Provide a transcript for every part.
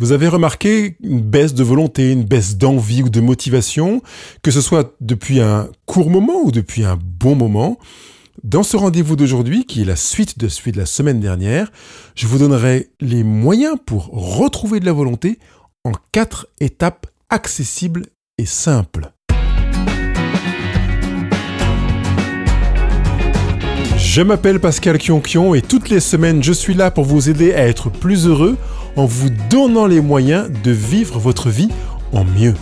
Vous avez remarqué une baisse de volonté, une baisse d'envie ou de motivation, que ce soit depuis un court moment ou depuis un bon moment. Dans ce rendez-vous d'aujourd'hui, qui est la suite de celui de la semaine dernière, je vous donnerai les moyens pour retrouver de la volonté en quatre étapes accessibles et simples. Je m'appelle Pascal Kionkion et toutes les semaines je suis là pour vous aider à être plus heureux en vous donnant les moyens de vivre votre vie en mieux.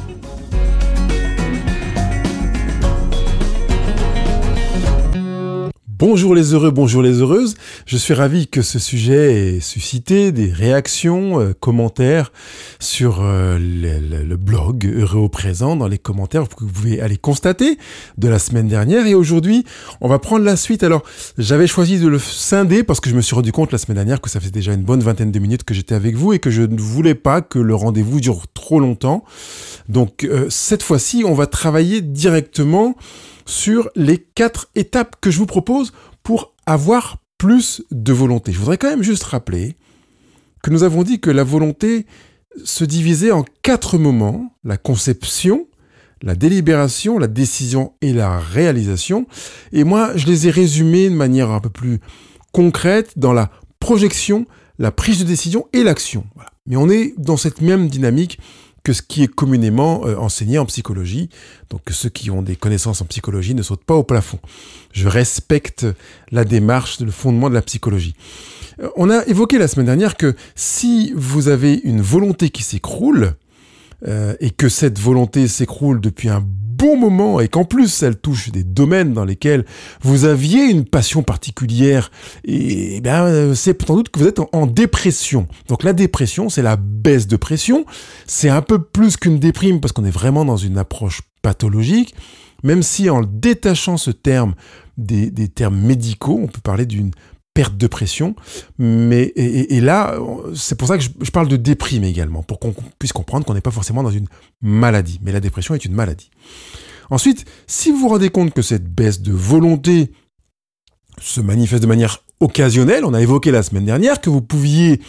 Bonjour les heureux, bonjour les heureuses. Je suis ravi que ce sujet ait suscité des réactions, euh, commentaires sur euh, le, blog Heureux au présent, dans les commentaires que vous pouvez aller constater de la semaine dernière. Et aujourd'hui, on va prendre la suite. Alors, j'avais choisi de le scinder parce que je me suis rendu compte la semaine dernière que ça faisait déjà une bonne vingtaine de minutes que j'étais avec vous et que je ne voulais pas que le rendez-vous dure trop longtemps. Donc, euh, cette fois-ci, on va travailler directement sur les quatre étapes que je vous propose pour avoir plus de volonté. Je voudrais quand même juste rappeler que nous avons dit que la volonté se divisait en quatre moments, la conception, la délibération, la décision et la réalisation. Et moi, je les ai résumés de manière un peu plus concrète dans la projection, la prise de décision et l'action. Mais on est dans cette même dynamique que ce qui est communément euh, enseigné en psychologie. Donc ceux qui ont des connaissances en psychologie ne sautent pas au plafond. Je respecte la démarche, le fondement de la psychologie. Euh, on a évoqué la semaine dernière que si vous avez une volonté qui s'écroule, euh, et que cette volonté s'écroule depuis un bon moment et qu'en plus elle touche des domaines dans lesquels vous aviez une passion particulière, et, ben c'est sans doute que vous êtes en, dépression. Donc la dépression, c'est la baisse de pression. C'est un peu plus qu'une déprime parce qu'on est vraiment dans une approche pathologique. Même si en détachant ce terme des termes médicaux, on peut parler d'une perte de pression. Mais, et, là, c'est pour ça que je, parle de déprime également, pour qu'on puisse comprendre qu'on n'est pas forcément dans une maladie. Mais la dépression est une maladie. Ensuite, si vous vous rendez compte que cette baisse de volonté se manifeste de manière occasionnelle, on a évoqué la semaine dernière que vous pouviez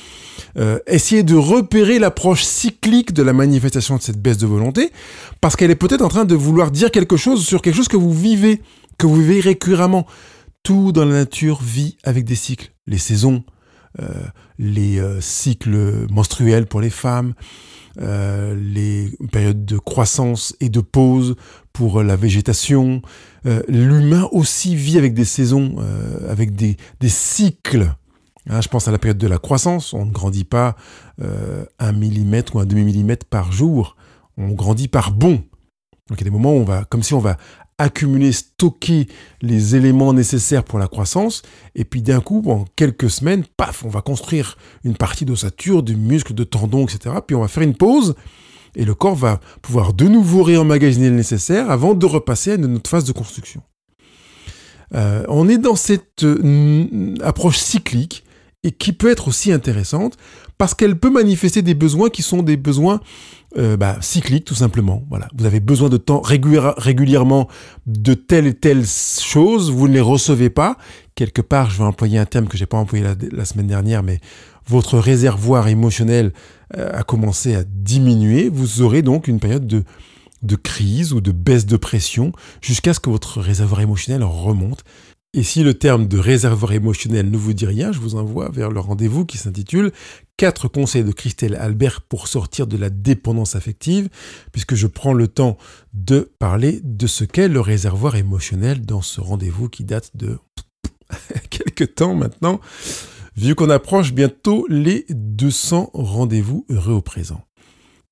euh, essayer de repérer l'approche cyclique de la manifestation de cette baisse de volonté, parce qu'elle est peut-être en train de vouloir dire quelque chose sur quelque chose que vous vivez, que vous vivez récurremment. Tout dans la nature vit avec des cycles. Les saisons, euh, les euh, cycles menstruels pour les femmes, euh, les périodes de croissance et de pause pour la végétation. L'humain aussi vit avec des saisons, avec des, cycles. Hein, je pense à la période de la croissance. On ne grandit pas un millimètre ou un demi-millimètre par jour. On grandit par bond. Donc il y a des moments où on va, comme si on va accumuler, stocker les éléments nécessaires pour la croissance, et puis d'un coup, en quelques semaines, paf, on va construire une partie d'ossature, du muscle, de tendons, etc. Puis on va faire une pause, et le corps va pouvoir de nouveau réemmagasiner le nécessaire avant de repasser à notre phase de construction. Euh, on est dans cette euh, approche cyclique et qui peut être aussi intéressante parce qu'elle peut manifester des besoins qui sont des besoins euh, bah, cycliques tout simplement. Voilà, vous avez besoin de temps régulièrement de telle et telle chose, vous ne les recevez pas. Quelque part, je vais employer un terme que j'ai pas employé la, semaine dernière, mais votre réservoir émotionnel euh, a commencé à diminuer. Vous aurez donc une période de de crise ou de baisse de pression jusqu'à ce que votre réservoir émotionnel remonte et si le terme de réservoir émotionnel ne vous dit rien, je vous envoie vers le rendez-vous qui s'intitule 4 conseils de Christelle Albert pour sortir de la dépendance affective, puisque je prends le temps de parler de ce qu'est le réservoir émotionnel dans ce rendez-vous qui date de quelques temps maintenant, vu qu'on approche bientôt les 200 rendez-vous heureux au présent.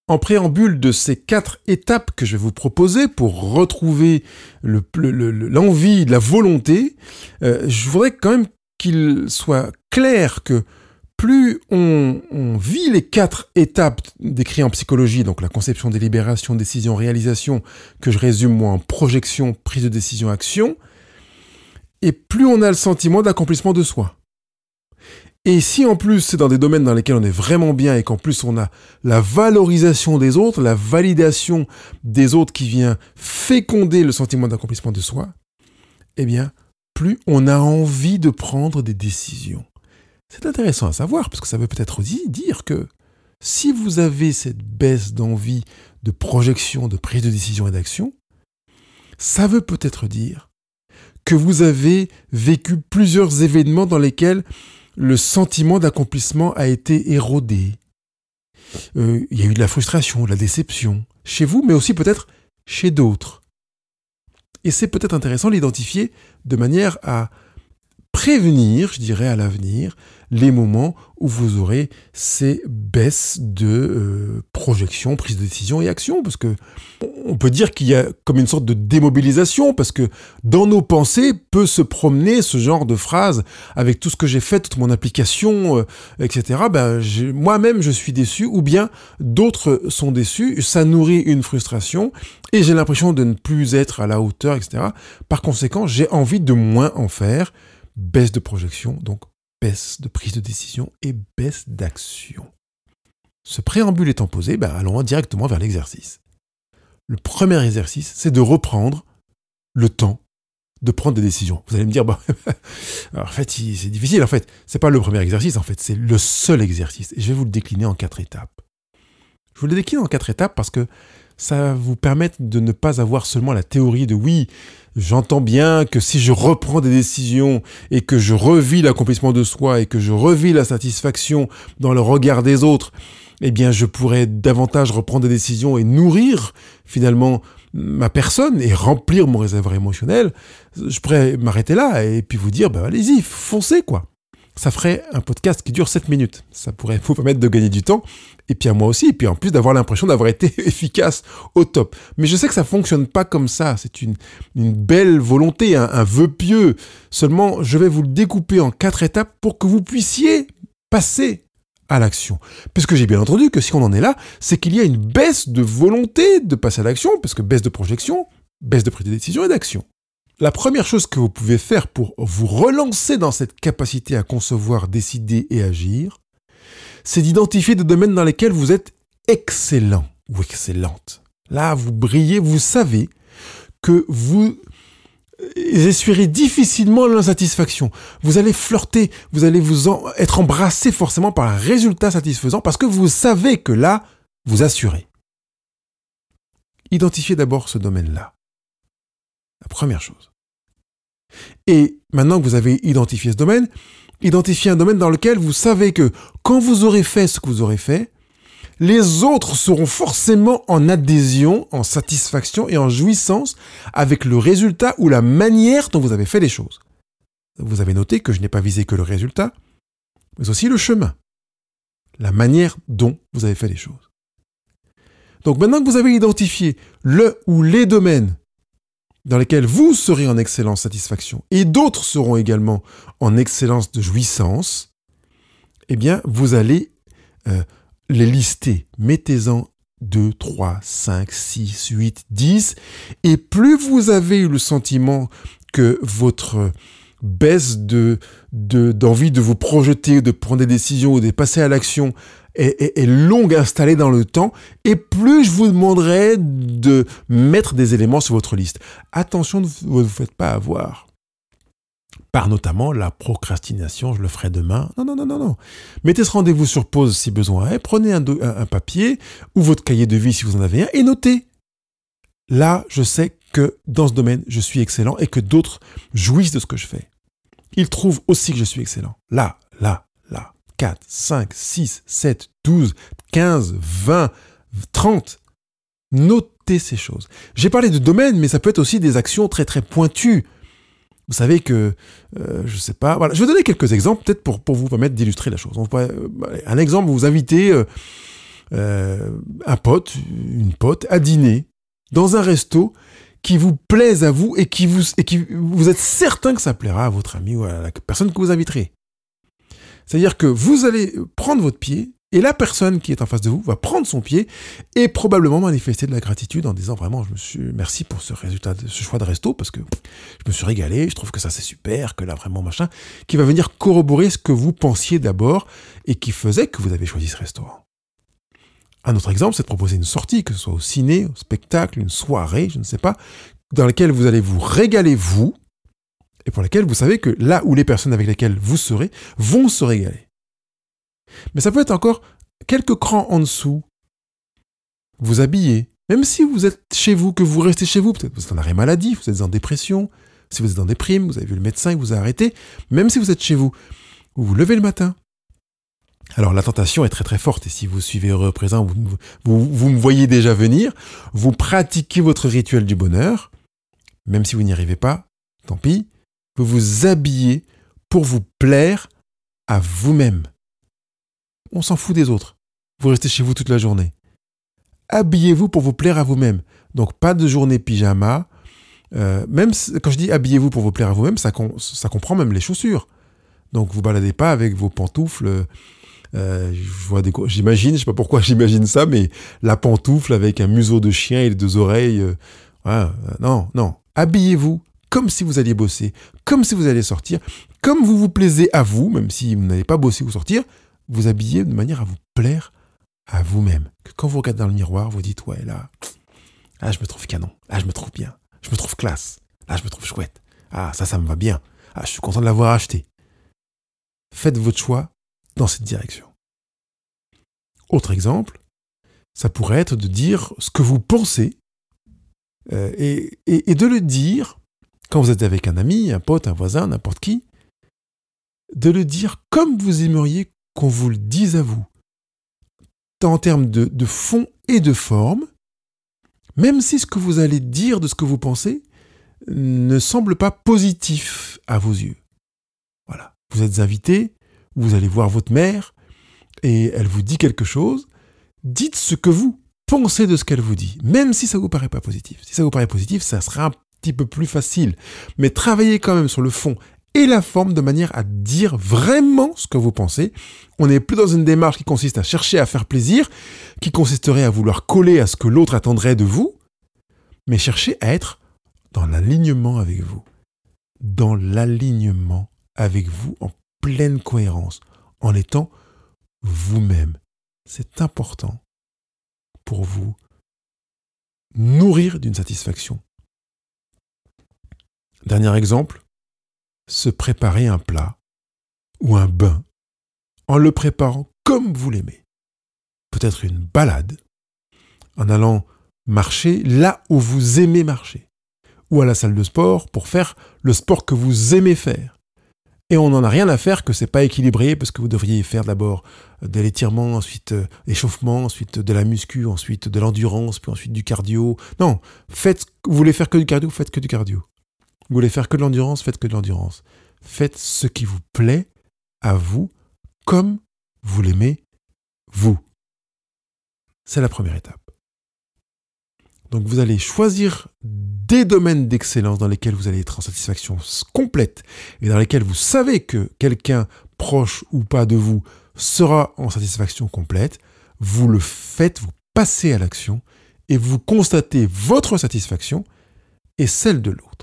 En préambule de ces quatre étapes que je vais vous proposer pour retrouver l'envie, la volonté, euh, je voudrais quand même qu'il soit clair que plus on, vit les quatre étapes décrites en psychologie, donc la conception, délibération, décision, réalisation, que je résume moi en projection, prise de décision, action, et plus on a le sentiment d'accomplissement de soi. Et si en plus c'est dans des domaines dans lesquels on est vraiment bien et qu'en plus on a la valorisation des autres, la validation des autres qui vient féconder le sentiment d'accomplissement de soi, eh bien, plus on a envie de prendre des décisions. C'est intéressant à savoir parce que ça veut peut-être dire que si vous avez cette baisse d'envie, de projection, de prise de décision et d'action, ça veut peut-être dire que vous avez vécu plusieurs événements dans lesquels le sentiment d'accomplissement a été érodé. Euh, il y a eu de la frustration, de la déception, chez vous, mais aussi peut-être chez d'autres. Et c'est peut-être intéressant de l'identifier de manière à prévenir, je dirais, à l'avenir, les moments où vous aurez ces baisses de euh, projection, prise de décision et action, parce que on peut dire qu'il y a comme une sorte de démobilisation, parce que dans nos pensées peut se promener ce genre de phrase avec tout ce que j'ai fait, toute mon application, euh, etc. Ben, moi-même je suis déçu, ou bien d'autres sont déçus, ça nourrit une frustration et j'ai l'impression de ne plus être à la hauteur, etc. Par conséquent, j'ai envie de moins en faire baisse de projection, donc baisse de prise de décision et baisse d'action. Ce préambule étant posé, ben allons directement vers l'exercice. Le premier exercice, c'est de reprendre le temps de prendre des décisions. Vous allez me dire, bah, en fait, c'est difficile. En fait, c'est pas le premier exercice. En fait, c'est le seul exercice. Je vais vous le décliner en quatre étapes. Je vous le décline en quatre étapes parce que ça va vous permettre de ne pas avoir seulement la théorie de oui, j'entends bien que si je reprends des décisions et que je revis l'accomplissement de soi et que je revis la satisfaction dans le regard des autres, eh bien je pourrais davantage reprendre des décisions et nourrir finalement ma personne et remplir mon réservoir émotionnel, je pourrais m'arrêter là et puis vous dire, bah allez-y, foncez quoi ça ferait un podcast qui dure 7 minutes. Ça pourrait vous permettre de gagner du temps, et puis à moi aussi, et puis en plus d'avoir l'impression d'avoir été efficace au top. Mais je sais que ça fonctionne pas comme ça. C'est une, belle volonté, un, un vœu pieux. Seulement, je vais vous le découper en quatre étapes pour que vous puissiez passer à l'action. Puisque j'ai bien entendu que si on en est là, c'est qu'il y a une baisse de volonté de passer à l'action, parce que baisse de projection, baisse de prise de décision et d'action. La première chose que vous pouvez faire pour vous relancer dans cette capacité à concevoir, décider et agir, c'est d'identifier des domaines dans lesquels vous êtes excellent ou excellente. Là, vous brillez, vous savez que vous essuierez difficilement l'insatisfaction. Vous allez flirter, vous allez vous être embrassé forcément par un résultat satisfaisant parce que vous savez que là, vous assurez. Identifiez d'abord ce domaine-là. La première chose. Et maintenant que vous avez identifié ce domaine, identifiez un domaine dans lequel vous savez que quand vous aurez fait ce que vous aurez fait, les autres seront forcément en adhésion, en satisfaction et en jouissance avec le résultat ou la manière dont vous avez fait les choses. Vous avez noté que je n'ai pas visé que le résultat, mais aussi le chemin, la manière dont vous avez fait les choses. Donc maintenant que vous avez identifié le ou les domaines dans lesquels vous serez en excellence satisfaction et d'autres seront également en excellence de jouissance, eh bien, vous allez euh, les lister. Mettez-en 2, 3, 5, 6, 8, 10. Et plus vous avez eu le sentiment que votre baisse de, d'envie de, vous projeter, de prendre des décisions ou de passer à l'action est, longue installée dans le temps, et plus je vous demanderai de mettre des éléments sur votre liste. Attention, ne vous faites pas avoir par notamment la procrastination, je le ferai demain. Non, non, non, non, non. Mettez ce rendez-vous sur pause si besoin est, prenez un, papier ou votre cahier de vie si vous en avez un et notez. Là, je sais que dans ce domaine, je suis excellent et que d'autres jouissent de ce que je fais. Ils trouvent aussi que je suis excellent. Là, là, 4, 5, 6, 7, 12, 15, 20, 30. Notez ces choses. J'ai parlé de domaine, mais ça peut être aussi des actions très très pointues. Vous savez que, euh, je sais pas, voilà, je vais donner quelques exemples peut-être pour, pour vous permettre d'illustrer la chose. Euh, un exemple, vous invitez euh, un pote, une pote à dîner dans un resto qui vous plaise à vous et qui vous, et qui vous êtes certain que ça plaira à votre ami ou à la personne que vous inviterez. C'est-à-dire que vous allez prendre votre pied et la personne qui est en face de vous va prendre son pied et probablement manifester de la gratitude en disant vraiment je me suis merci pour ce résultat, ce choix de resto parce que je me suis régalé, je trouve que ça c'est super, que là vraiment machin, qui va venir corroborer ce que vous pensiez d'abord et qui faisait que vous avez choisi ce restaurant. Un autre exemple, c'est de proposer une sortie, que ce soit au ciné, au spectacle, une soirée, je ne sais pas, dans laquelle vous allez vous régaler vous, et pour laquelle vous savez que là où les personnes avec lesquelles vous serez vont se régaler. Mais ça peut être encore quelques crans en dessous, vous habillez. Même si vous êtes chez vous, que vous restez chez vous, peut-être vous êtes en arrêt maladie, vous êtes en dépression, si vous êtes en déprime, vous avez vu le médecin, il vous a arrêté, même si vous êtes chez vous, vous vous levez le matin. Alors la tentation est très très forte et si vous suivez Heureux Présent, vous, vous me voyez déjà venir, vous pratiquez votre rituel du bonheur, même si vous n'y arrivez pas, tant pis, vous vous habillez pour vous plaire à vous-même. On s'en fout des autres. Vous restez chez vous toute la journée. Habillez-vous pour vous plaire à vous-même. Donc pas de journée pyjama. Euh, même quand je dis habillez-vous pour vous plaire à vous-même, ça, comprend même les chaussures. Donc vous baladez pas avec vos pantoufles. Euh, j'imagine, je sais pas pourquoi j'imagine ça, mais la pantoufle avec un museau de chien et deux oreilles. Euh, non, non. Habillez-vous comme si vous alliez bosser, comme si vous alliez sortir, comme vous vous plaisez à vous, même si vous n'allez pas bosser ou sortir, vous habillez de manière à vous plaire à vous-même. Que quand vous regardez dans le miroir, vous dites ouais là, là je me trouve canon, là je me trouve bien, je me trouve classe, là je me trouve chouette, ah ça ça me va bien, ah je suis content de l'avoir acheté. Faites votre choix dans cette direction. Autre exemple, ça pourrait être de dire ce que vous pensez euh, et, et, de le dire quand vous êtes avec un ami, un pote, un voisin, n'importe qui, de le dire comme vous aimeriez qu'on vous le dise à vous, tant en termes de, fond et de forme, même si ce que vous allez dire de ce que vous pensez ne semble pas positif à vos yeux. Voilà. Vous êtes invité, vous allez voir votre mère, et elle vous dit quelque chose, dites ce que vous pensez de ce qu'elle vous dit, même si ça vous paraît pas positif. Si ça vous paraît positif, ça sera un peu plus facile. Mais travaillez quand même sur le fond et la forme de manière à dire vraiment ce que vous pensez. On n'est plus dans une démarche qui consiste à chercher à faire plaisir, qui consisterait à vouloir coller à ce que l'autre attendrait de vous, mais chercher à être dans l'alignement avec vous. Dans l'alignement avec vous en pleine cohérence, en étant vous-même. C'est important pour vous nourrir d'une satisfaction. Dernier exemple, se préparer un plat ou un bain en le préparant comme vous l'aimez. Peut-être une balade, en allant marcher là où vous aimez marcher, ou à la salle de sport pour faire le sport que vous aimez faire et on n'en a rien à faire que c'est pas équilibré parce que vous devriez faire d'abord euh, de l'étirement, ensuite euh, échauffement, ensuite de la muscu, ensuite de l'endurance, puis ensuite du cardio. Non, faites, vous voulez faire que du cardio, faites que du cardio. Vous voulez faire que de l'endurance, faites que de l'endurance. Faites ce qui vous plaît à vous, comme vous l'aimez vous. C'est la première étape. Donc vous allez choisir des domaines d'excellence dans lesquels vous allez être en satisfaction complète et dans lesquels vous savez que quelqu'un proche ou pas de vous sera en satisfaction complète. Vous le faites, vous passez à l'action et vous constatez votre satisfaction et celle de l'autre.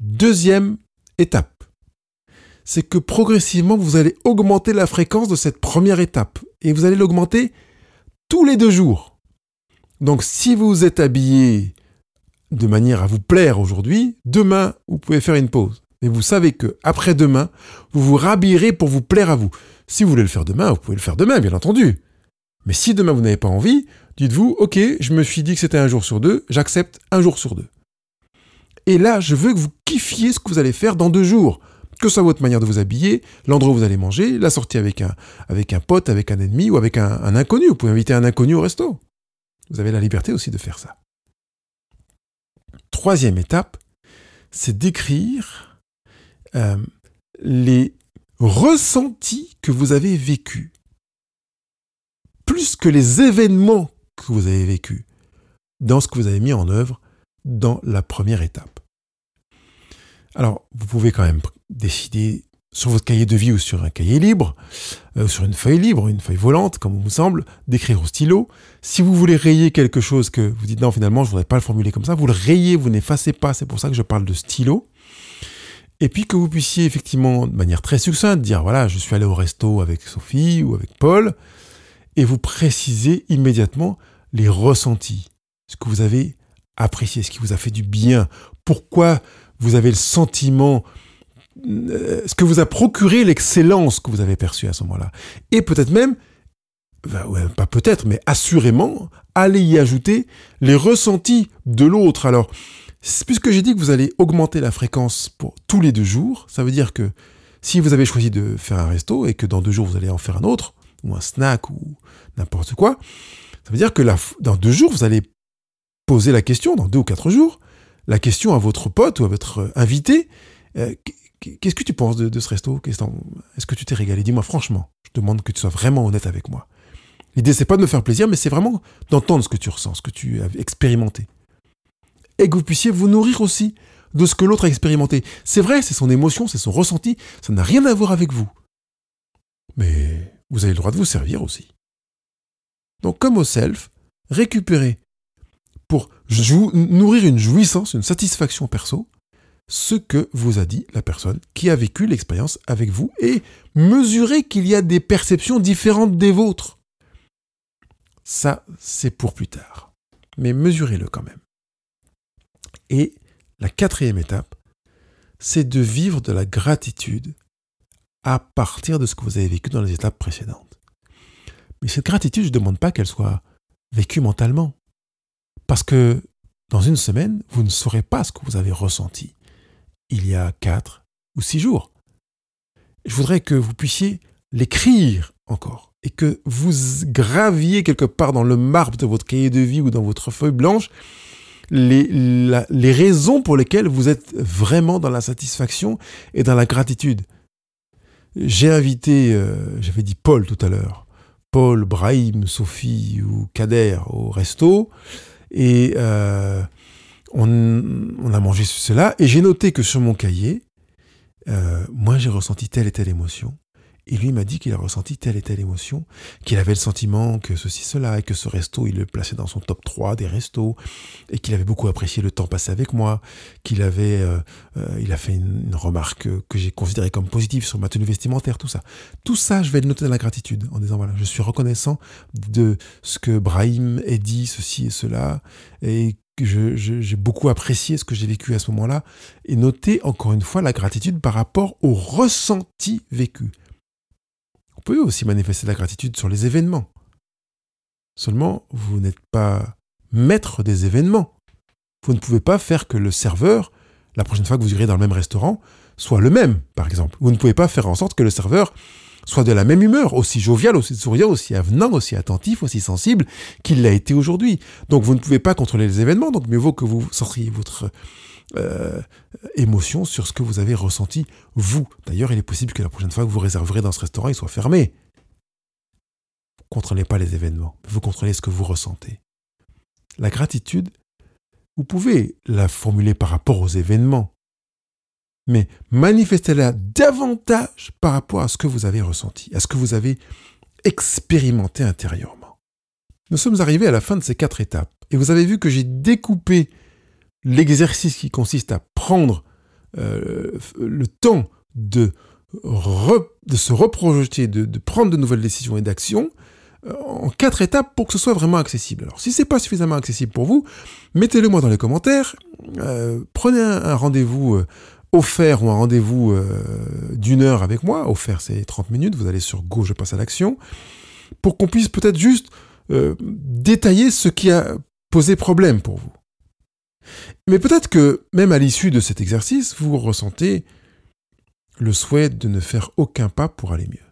Deuxième étape, c'est que progressivement vous allez augmenter la fréquence de cette première étape et vous allez l'augmenter tous les deux jours. Donc si vous êtes habillé de manière à vous plaire aujourd'hui, demain, vous pouvez faire une pause. Mais vous savez que après demain, vous vous rhabillerez pour vous plaire à vous. Si vous voulez le faire demain, vous pouvez le faire demain, bien entendu. Mais si demain vous n'avez pas envie, dites-vous, ok, je me suis dit que c'était un jour sur deux, j'accepte un jour sur deux. Et là, je veux que vous kiffiez ce que vous allez faire dans deux jours. Que ce soit votre manière de vous habiller, l'endroit où vous allez manger, la sortie avec un, avec pote, avec un ennemi ou avec un inconnu. Vous pouvez inviter un inconnu au resto. Vous avez la liberté aussi de faire ça. Troisième étape, c'est d'écrire euh, les ressentis que vous avez vécus, plus que les événements que vous avez vécus, dans ce que vous avez mis en œuvre dans la première étape. Alors, vous pouvez quand même décider sur votre cahier de vie ou sur un cahier libre, euh, sur une feuille libre, une feuille volante, comme vous semble, d'écrire au stylo. Si vous voulez rayer quelque chose que vous dites non, finalement, je voudrais pas le formuler comme ça, vous le rayez, vous n'effacez pas. C'est pour ça que je parle de stylo. Et puis que vous puissiez effectivement, de manière très succincte, dire voilà, je suis allé au resto avec Sophie ou avec Paul, et vous précisez immédiatement les ressentis, ce que vous avez apprécié, ce qui vous a fait du bien, pourquoi vous avez le sentiment euh, ce que vous a procuré l'excellence que vous avez perçue à ce moment-là. Et peut-être même, pas peut-être, mais assurément, allez y ajouter les ressentis de l'autre. Alors, puisque j'ai dit que vous allez augmenter la fréquence pour tous les deux jours, ça veut dire que si vous avez choisi de faire un resto et que dans deux jours vous allez en faire un autre, ou un snack ou n'importe quoi, ça veut dire que dans deux jours vous allez poser la question, dans deux ou quatre jours, la question à votre pote ou à votre invité, euh, qu'est-ce que tu penses de, ce resto? Est-ce que tu t'es régalé? Dis-moi franchement, je demande que tu sois vraiment honnête avec moi. L'idée c'est pas de me faire plaisir, mais c'est vraiment d'entendre ce que tu ressens, ce que tu as expérimenté. Et que vous puissiez vous nourrir aussi de ce que l'autre a expérimenté. C'est vrai, c'est son émotion, c'est son ressenti, ça n'a rien à voir avec vous. Mais vous avez le droit de vous servir aussi. Donc comme au self, récupérez pour nourrir une jouissance, une satisfaction perso, ce que vous a dit la personne qui a vécu l'expérience avec vous et mesurez qu'il y a des perceptions différentes des vôtres. Ça, c'est pour plus tard. Mais mesurez-le quand même. Et la quatrième étape, c'est de vivre de la gratitude à partir de ce que vous avez vécu dans les étapes précédentes. Mais cette gratitude, je ne demande pas qu'elle soit vécue mentalement. Parce que dans une semaine, vous ne saurez pas ce que vous avez ressenti il y a quatre ou six jours. Je voudrais que vous puissiez l'écrire encore et que vous graviez quelque part dans le marbre de votre cahier de vie ou dans votre feuille blanche les, raisons pour lesquelles vous êtes vraiment dans la satisfaction et dans la gratitude. J'ai invité, euh, j'avais dit Paul tout à l'heure, Paul, Brahim, Sophie ou Kader au resto. Et euh, on, a mangé cela. Et j'ai noté que sur mon cahier, euh, moi j'ai ressenti telle et telle émotion. Et lui m'a dit qu'il a ressenti telle et telle émotion, qu'il avait le sentiment que ceci, cela, et que ce resto, il le plaçait dans son top 3 des restos, et qu'il avait beaucoup apprécié le temps passé avec moi, qu'il avait, euh, il a fait une, remarque que j'ai considérée comme positive sur ma tenue vestimentaire, tout ça. Tout ça, je vais le noter dans la gratitude, en disant, voilà, je suis reconnaissant de ce que Brahim ait dit, ceci et cela, et j'ai beaucoup apprécié ce que j'ai vécu à ce moment-là, et noter encore une fois la gratitude par rapport au ressenti vécu. On peut aussi manifester la gratitude sur les événements. Seulement, vous n'êtes pas maître des événements. Vous ne pouvez pas faire que le serveur, la prochaine fois que vous irez dans le même restaurant, soit le même, par exemple. Vous ne pouvez pas faire en sorte que le serveur soit de la même humeur, aussi jovial, aussi souriant, aussi avenant, aussi attentif, aussi sensible qu'il l'a été aujourd'hui. Donc vous ne pouvez pas contrôler les événements, donc mieux vaut que vous centriez votre euh, émotion sur ce que vous avez ressenti, vous. D'ailleurs, il est possible que la prochaine fois que vous réserverez dans ce restaurant, il soit fermé. Vous ne contrôlez pas les événements, vous contrôlez ce que vous ressentez. La gratitude, vous pouvez la formuler par rapport aux événements, mais manifestez-la davantage par rapport à ce que vous avez ressenti, à ce que vous avez expérimenté intérieurement. Nous sommes arrivés à la fin de ces quatre étapes, et vous avez vu que j'ai découpé l'exercice qui consiste à prendre euh, le temps de, se reprojeter, de, prendre de nouvelles décisions et d'actions euh, en quatre étapes pour que ce soit vraiment accessible. Alors si ce n'est pas suffisamment accessible pour vous, mettez-le moi dans les commentaires, euh, prenez un, rendez-vous offert ou un rendez-vous d'une heure avec moi, offert c'est 30 minutes, vous allez sur Go, je passe à l'action, pour qu'on puisse peut-être juste détailler ce qui a posé problème pour vous. Mais peut-être que même à l'issue de cet exercice, vous ressentez le souhait de ne faire aucun pas pour aller mieux.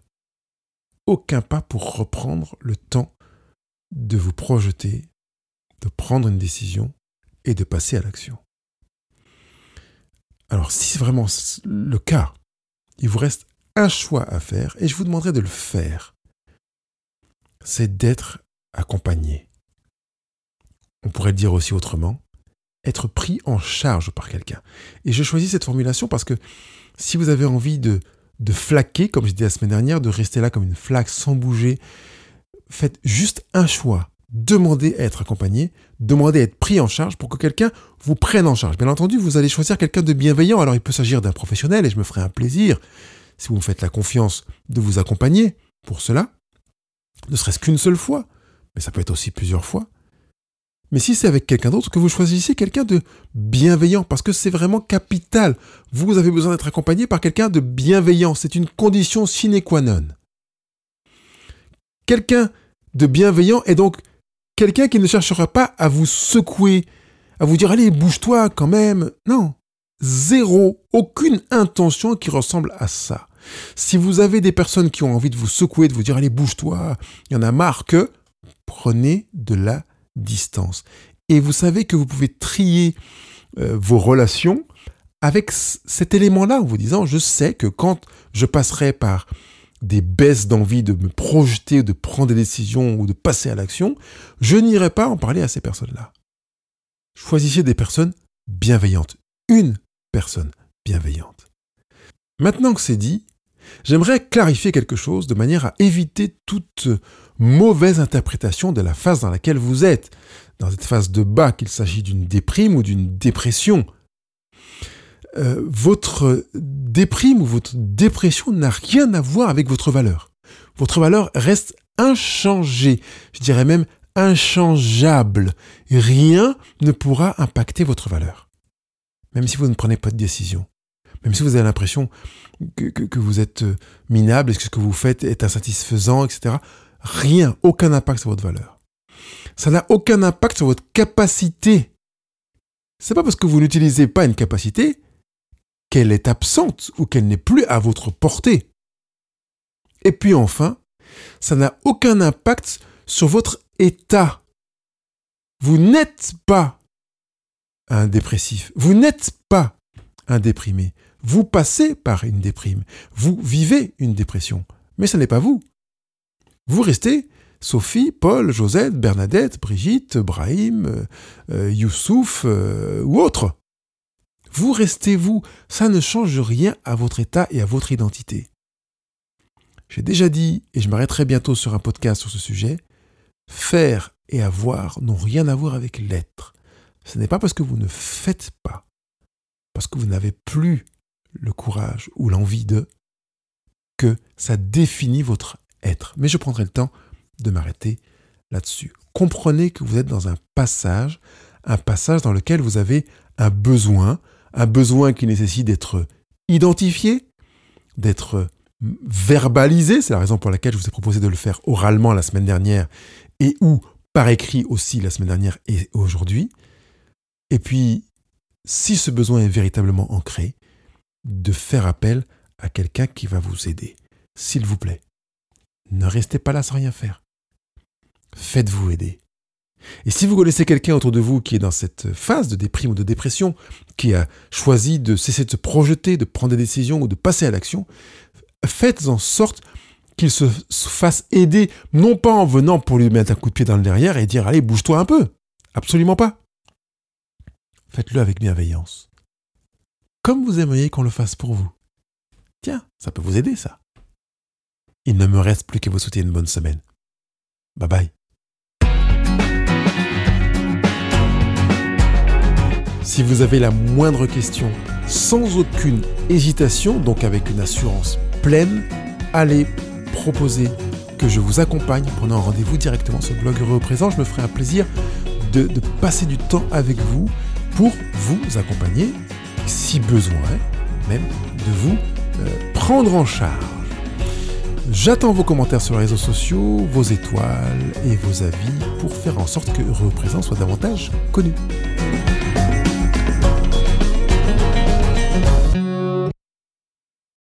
Aucun pas pour reprendre le temps de vous projeter, de prendre une décision et de passer à l'action. Alors si c'est vraiment le cas, il vous reste un choix à faire et je vous demanderai de le faire. C'est d'être accompagné. On pourrait le dire aussi autrement, être pris en charge par quelqu'un. Et je choisis cette formulation parce que si vous avez envie de, de flaquer, comme je disais la semaine dernière, de rester là comme une flaque sans bouger, faites juste un choix. Demandez à être accompagné, demandez à être pris en charge pour que quelqu'un vous prenne en charge. Bien entendu, vous allez choisir quelqu'un de bienveillant, alors il peut s'agir d'un professionnel et je me ferai un plaisir, si vous me faites la confiance, de vous accompagner pour cela, ne serait-ce qu'une seule fois, mais ça peut être aussi plusieurs fois. Mais si c'est avec quelqu'un d'autre, que vous choisissez quelqu'un de bienveillant, parce que c'est vraiment capital. Vous avez besoin d'être accompagné par quelqu'un de bienveillant. C'est une condition sine qua non. Quelqu'un de bienveillant est donc quelqu'un qui ne cherchera pas à vous secouer, à vous dire allez, bouge-toi quand même. Non. Zéro, aucune intention qui ressemble à ça. Si vous avez des personnes qui ont envie de vous secouer, de vous dire allez, bouge-toi, il y en a marre que, prenez de la distance. Et vous savez que vous pouvez trier euh, vos relations avec cet élément-là, en vous disant, je sais que quand je passerai par des baisses d'envie de me projeter, de prendre des décisions ou de passer à l'action, je n'irai pas en parler à ces personnes-là. Choisissez des personnes bienveillantes. Une personne bienveillante. Maintenant que c'est dit, j'aimerais clarifier quelque chose de manière à éviter toute mauvaise interprétation de la phase dans laquelle vous êtes. Dans cette phase de bas, qu'il s'agit d'une déprime ou d'une dépression. Euh, votre déprime ou votre dépression n'a rien à voir avec votre valeur. Votre valeur reste inchangée, je dirais même inchangeable. Rien ne pourra impacter votre valeur. Même si vous ne prenez pas de décision. Même si vous avez l'impression que, que, vous êtes minable, est-ce que ce que vous faites est insatisfaisant, etc. Rien, aucun impact sur votre valeur. Ça n'a aucun impact sur votre capacité. C'est pas parce que vous n'utilisez pas une capacité qu'elle est absente ou qu'elle n'est plus à votre portée. Et puis enfin, ça n'a aucun impact sur votre état. Vous n'êtes pas un dépressif. Vous n'êtes pas un déprimé. Vous passez par une déprime. Vous vivez une dépression. Mais ce n'est pas vous. Vous restez Sophie, Paul, Josette, Bernadette, Brigitte, Brahim, euh, euh, Youssouf euh, ou autre. Vous restez vous. Ça ne change rien à votre état et à votre identité. J'ai déjà dit, et je m'arrêterai bientôt sur un podcast sur ce sujet, faire et avoir n'ont rien à voir avec l'être. Ce n'est pas parce que vous ne faites pas, parce que vous n'avez plus le courage ou l'envie de, que ça définit votre Mais je prendrai le temps de m'arrêter là-dessus. Comprenez que vous êtes dans un passage, un passage dans lequel vous avez un besoin, un besoin qui nécessite d'être identifié, d'être verbalisé, c'est la raison pour laquelle je vous ai proposé de le faire oralement la semaine dernière et ou par écrit aussi la semaine dernière et aujourd'hui. Et puis, si ce besoin est véritablement ancré, de faire appel à quelqu'un qui va vous aider. S'il vous plaît, ne restez pas là sans rien faire. Faites-vous aider. Et si vous connaissez quelqu'un autour de vous qui est dans cette phase de déprime ou de dépression, qui a choisi de cesser de se projeter, de prendre des décisions ou de passer à l'action, faites en sorte qu'il se fasse aider, non pas en venant pour lui mettre un coup de pied dans le derrière et dire allez, bouge-toi un peu. Absolument pas. Faites-le avec bienveillance. Comme vous aimeriez qu'on le fasse pour vous. Tiens, ça peut vous aider ça. Il ne me reste plus qu'à vous souhaiter une bonne semaine. Bye bye. Si vous avez la moindre question, sans aucune hésitation, donc avec une assurance pleine, allez proposer que je vous accompagne. Prenez un rendez-vous directement sur le blog Heureux au présent. Je me ferai un plaisir de, passer du temps avec vous pour vous accompagner, si besoin, même de vous euh, prendre en charge. J'attends vos commentaires sur les réseaux sociaux, vos étoiles et vos avis pour faire en sorte que Heureux au présent soit davantage connu.